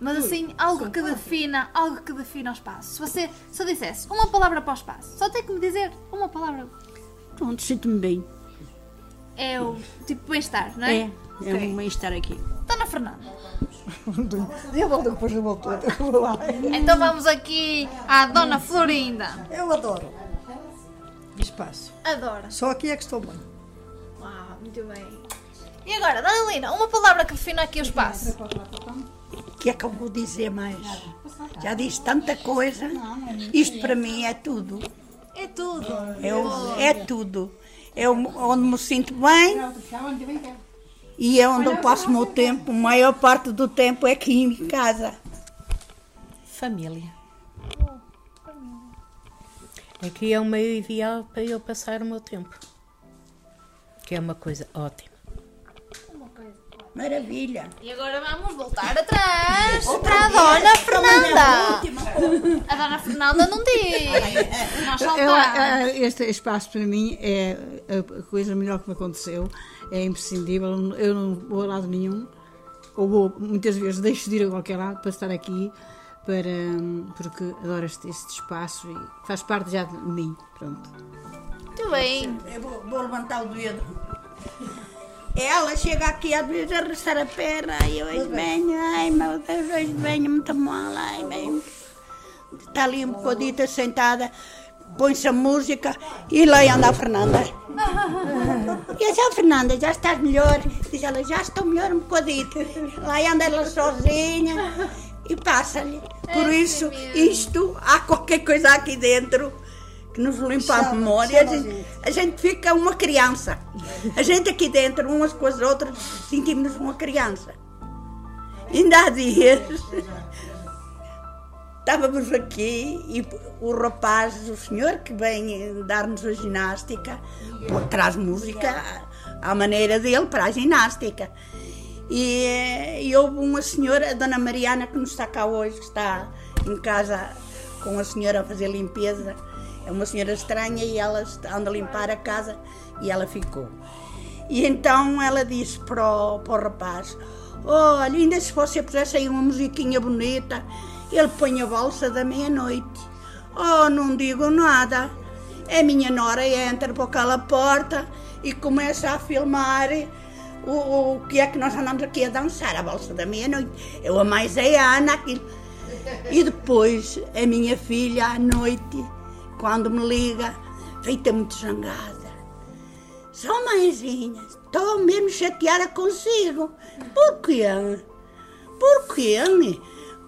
Mas assim, algo que defina, algo que defina o espaço. Se você só dissesse uma palavra para o espaço, só tem que me dizer uma palavra. Pronto, sinto-me bem. É o tipo bem-estar, não é? É, é Ok. um bem-estar aqui. Dona Fernanda. Eu volto depois eu volto. Eu vou lá. Então vamos aqui à Dona Florinda. Eu adoro espaço. Adora. Só aqui é que estou bem. Uau, muito bem. E agora, Dona Lina, uma palavra que defina aqui o espaço. O que é que eu vou dizer mais? Já disse tanta coisa. Isto para mim é tudo. É tudo. Eu, é tudo. É onde me sinto bem e é onde eu passo o meu tempo. A maior parte do tempo é aqui em casa. Família. Aqui é o meio ideal para eu passar o meu tempo. Que é uma coisa ótima. Maravilha. E agora vamos voltar atrás para a Dona Fernanda. A Dona Fernanda não diz. Nós Eu- saltamos. eh, este espaço para mim é a coisa melhor que me aconteceu. É imprescindível. Eu não vou a lado nenhum. Ou vou, muitas vezes deixo de ir a qualquer lado para estar aqui. Para, hum, porque adoro este, este espaço e faz parte já de mim. Pronto. Muito bem. Eu vou, vou levantar o dedo. Ela chega aqui às vezes a restar a perna e eu hoje venho, ai meu Deus, hoje venho muito mal, ai venho. Está ali um bocadito sentada, põe-se a música e lá anda a Fernanda. E eu disse, "Ah, Fernanda, já estás melhor? Diz ela, já estou melhor um bocadito. Lá anda ela sozinha e passa-lhe. Por isso, isto, há qualquer coisa aqui dentro que nos limpa a Chama- memória. A gente, a gente fica uma criança. A gente aqui dentro, umas com as outras, sentimos-nos uma criança. Ainda há dias, estávamos aqui e o rapaz, o senhor que vem dar-nos a ginástica, traz música à maneira dele para a ginástica. E, eh, e houve uma senhora, a dona Mariana, que não está cá hoje, que está em casa com a senhora a fazer limpeza. É uma senhora estranha e ela anda a limpar a casa e ela ficou. E então ela disse para o, para o rapaz: Olha, ainda se você pusesse aí uma musiquinha bonita, ele põe a valsa da meia-noite. Oh, não digo nada. A minha nora entra por aquela porta e começa a filmar o, o que é que nós andamos aqui a dançar, a valsa da meia-noite. Eu a mais a Ana, aquilo. E depois a minha filha à noite, quando me liga, feita muito zangada. Só mãezinha, estou mesmo chateada consigo. Por quê? Por quê?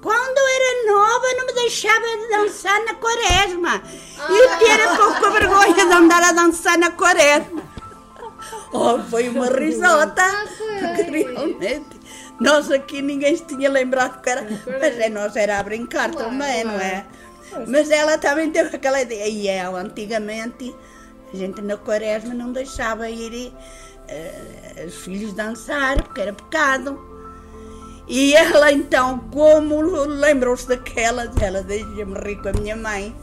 Quando eu era nova não me deixava de dançar na quaresma. E eu tinha pouca vergonha de andar a dançar na quaresma. Oh, foi uma risota. Porque realmente nós aqui ninguém se tinha lembrado que era. Mas é, nós era a brincar também, não é? Mas ela também teve aquela ideia. E ela, antigamente, a gente na quaresma não deixava ir eh, os filhos dançar, porque era pecado. E ela então, como lembrou-se daquela, ela deixa-me rir com a minha mãe,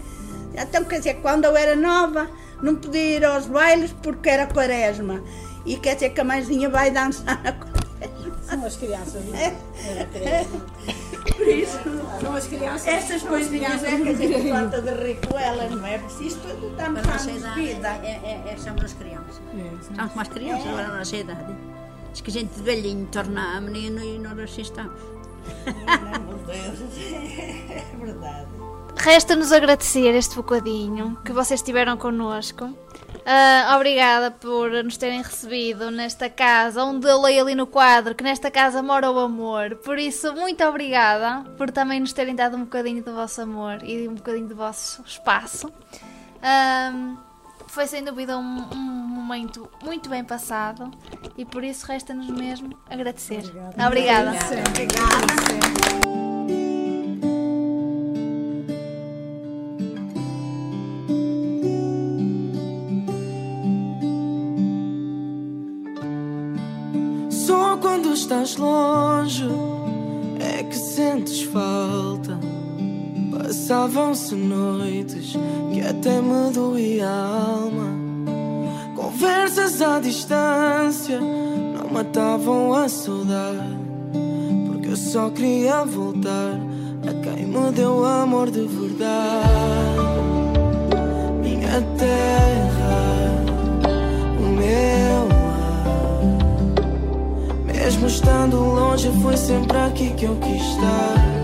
Então, quer dizer, quando eu era nova, não podia ir aos bailes porque era quaresma. E quer dizer que a mãezinha vai dançar na quaresma. São as crianças. É. Por isso, São as crianças. essas são as coisinhas é que a gente falta de rir com elas, não é? Porque isto tudo está Na nossa vida. é, é, é, somos as crianças. Estamos como as crianças É. agora na nossa idade. Diz que a gente de velhinho torna a menino e nós assim estamos. Meu Deus, é verdade. Resta-nos agradecer este bocadinho que vocês tiveram connosco. Ah, obrigada por nos terem recebido nesta casa, onde eu leio ali no quadro que nesta casa mora o amor. Por isso, muito obrigada por também nos terem dado um bocadinho do vosso amor e um bocadinho do vosso espaço. Ah, foi sem dúvida um, um momento muito bem passado e por isso resta-nos mesmo agradecer. Obrigada. Só Passavam-se noites que até me doía a alma. Conversas à distância não matavam a saudade. Porque eu só queria voltar a quem me deu amor de verdade. Minha terra, o meu mesmo estando longe, foi sempre aqui que eu quis estar.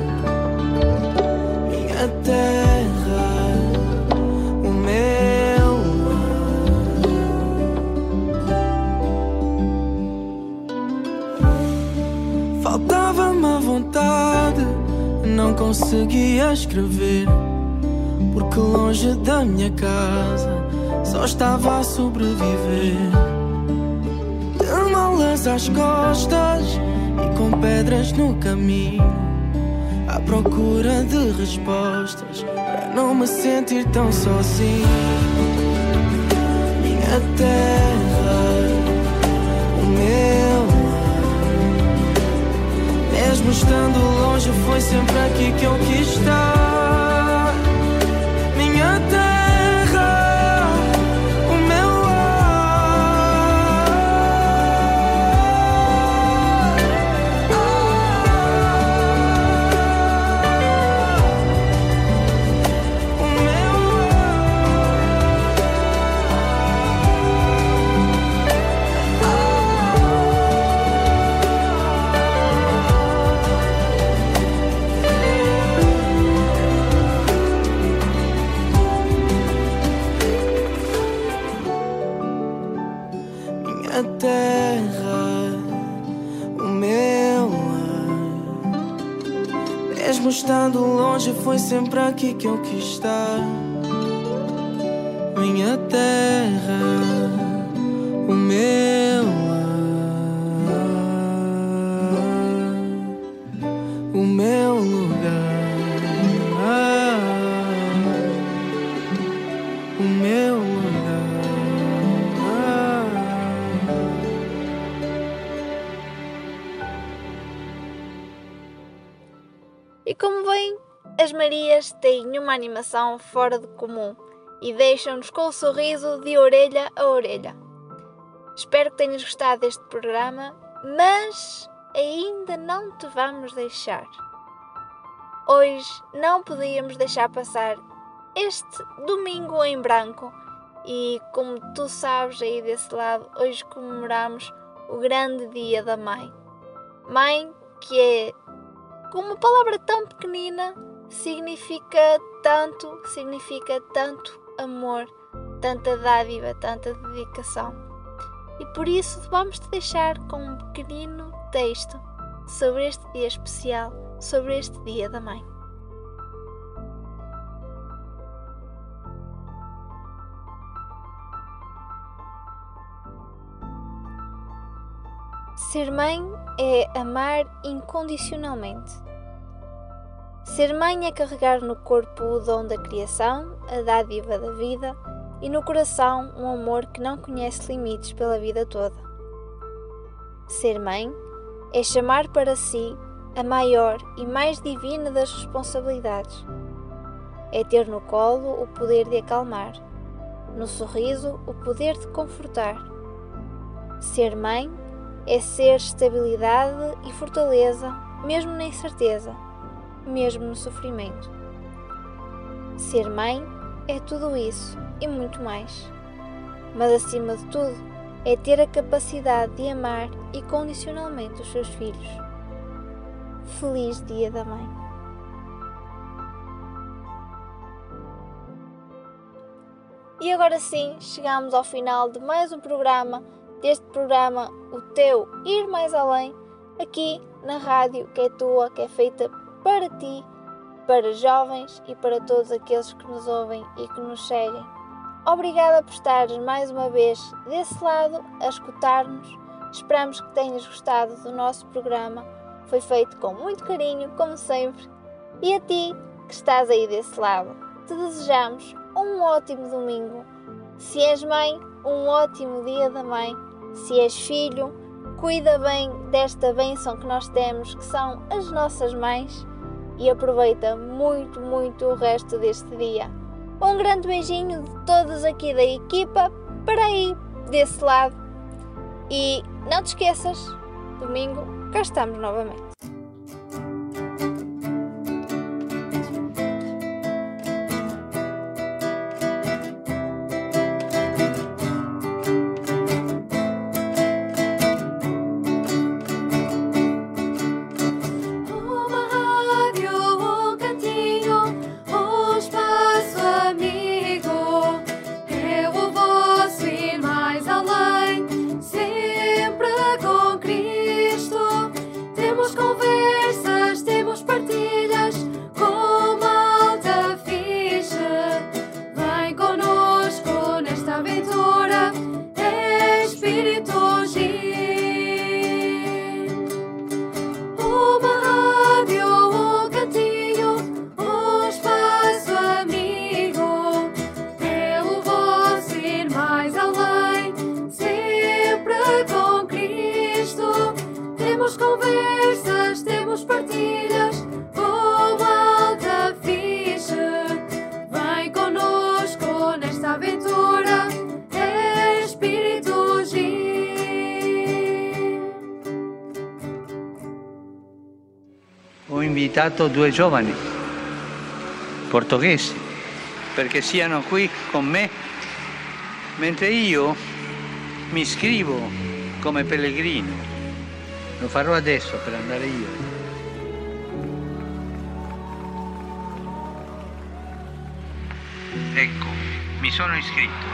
Não conseguia escrever. Porque longe da minha casa só estava a sobreviver de malas às costas e com pedras no caminho, à procura de respostas para não me sentir tão sozinho. Minha terra, o meu ar, mesmo estando longe, foi sempre aqui que eu quis estar. Que eu quis estar. Uma animação fora de comum e deixam-nos com o sorriso de orelha a orelha. Espero que tenhas gostado deste programa, mas ainda não te vamos deixar. Hoje não podíamos deixar passar este domingo em branco e, como tu sabes aí desse lado, hoje comemoramos o grande dia da mãe. Mãe que é com uma palavra tão pequenina significa tanto, significa tanto amor, tanta dádiva, tanta dedicação. E por isso vamos te deixar com um pequenino texto sobre este dia especial, sobre este dia da mãe. Ser mãe é amar incondicionalmente. Ser mãe é carregar no corpo o dom da criação, a dádiva da vida, e no coração um amor que não conhece limites pela vida toda. Ser mãe é chamar para si a maior e mais divina das responsabilidades. é ter no colo o poder de acalmar, no sorriso o poder de confortar. Ser mãe é ser estabilidade e fortaleza, mesmo na incerteza, mesmo no sofrimento. Ser mãe é tudo isso e muito mais. Mas acima de tudo, é ter a capacidade de amar incondicionalmente os seus filhos. Feliz Dia da Mãe! E agora sim, chegamos ao final de mais um programa, deste programa O Teu Ir Mais Além, aqui na rádio que é tua, que é feita para ti, para jovens e para todos aqueles que nos ouvem e que nos seguem. Obrigada por estares mais uma vez desse lado a escutar-nos. Esperamos que tenhas gostado do nosso programa. Foi feito com muito carinho, como sempre. E a ti que estás aí desse lado, te desejamos um ótimo domingo. Se és mãe, um ótimo dia da mãe. Se és filho, cuida bem desta bênção que nós temos, que são as nossas mães, e aproveita muito, muito o resto deste dia. Um grande beijinho de todos aqui da equipa para aí desse lado. E não te esqueças, domingo cá estamos novamente. Ho invitato due giovani portoghesi perché siano qui con me mentre io mi iscrivo come pellegrino. Lo farò adesso per andare io. Ecco, mi sono iscritto.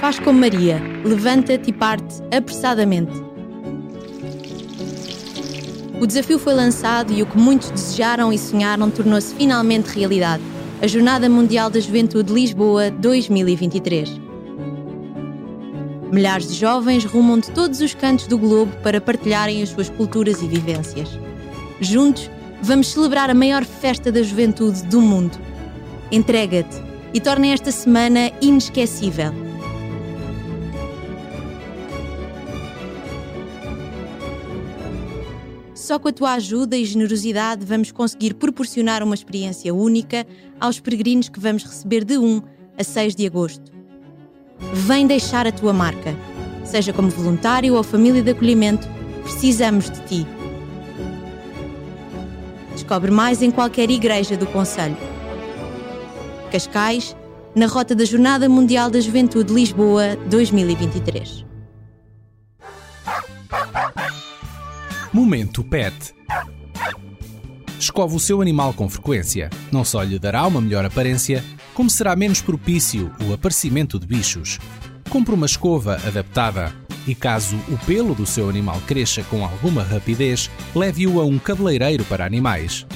Faz como Maria, levanta-te e parte apressadamente. O desafio foi lançado e o que muitos desejaram e sonharam tornou-se finalmente realidade. A Jornada Mundial da Juventude Lisboa 2023. Milhares de jovens rumam de todos os cantos do globo para partilharem as suas culturas e vivências. Juntos, vamos celebrar a maior festa da juventude do mundo. Entrega-te e torna esta semana inesquecível. Só com a tua ajuda e generosidade vamos conseguir proporcionar uma experiência única aos peregrinos que vamos receber de 1 a 6 de agosto. Vem deixar a tua marca. Seja como voluntário ou família de acolhimento, precisamos de ti. Descobre mais em qualquer igreja do Conselho. Cascais, na rota da Jornada Mundial da Juventude Lisboa 2023. Momento Pet. Escove o seu animal com frequência. Não só lhe dará uma melhor aparência, como será menos propício o aparecimento de bichos. Compre uma escova adaptada e, caso o pelo do seu animal cresça com alguma rapidez, leve-o a um cabeleireiro para animais.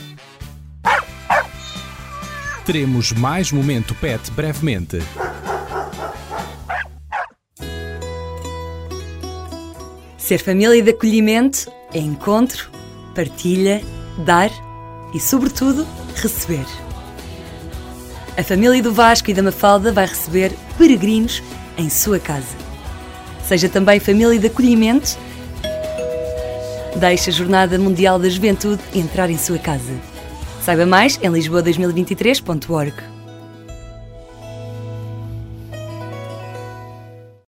Teremos mais Momento Pet brevemente. Ser família de acolhimento é encontro, partilha, dar e, sobretudo, receber. A família do Vasco e da Mafalda vai receber peregrinos em sua casa. Seja também família de acolhimento. Deixe a Jornada Mundial da Juventude entrar em sua casa. Saiba mais em lisboa2023.org.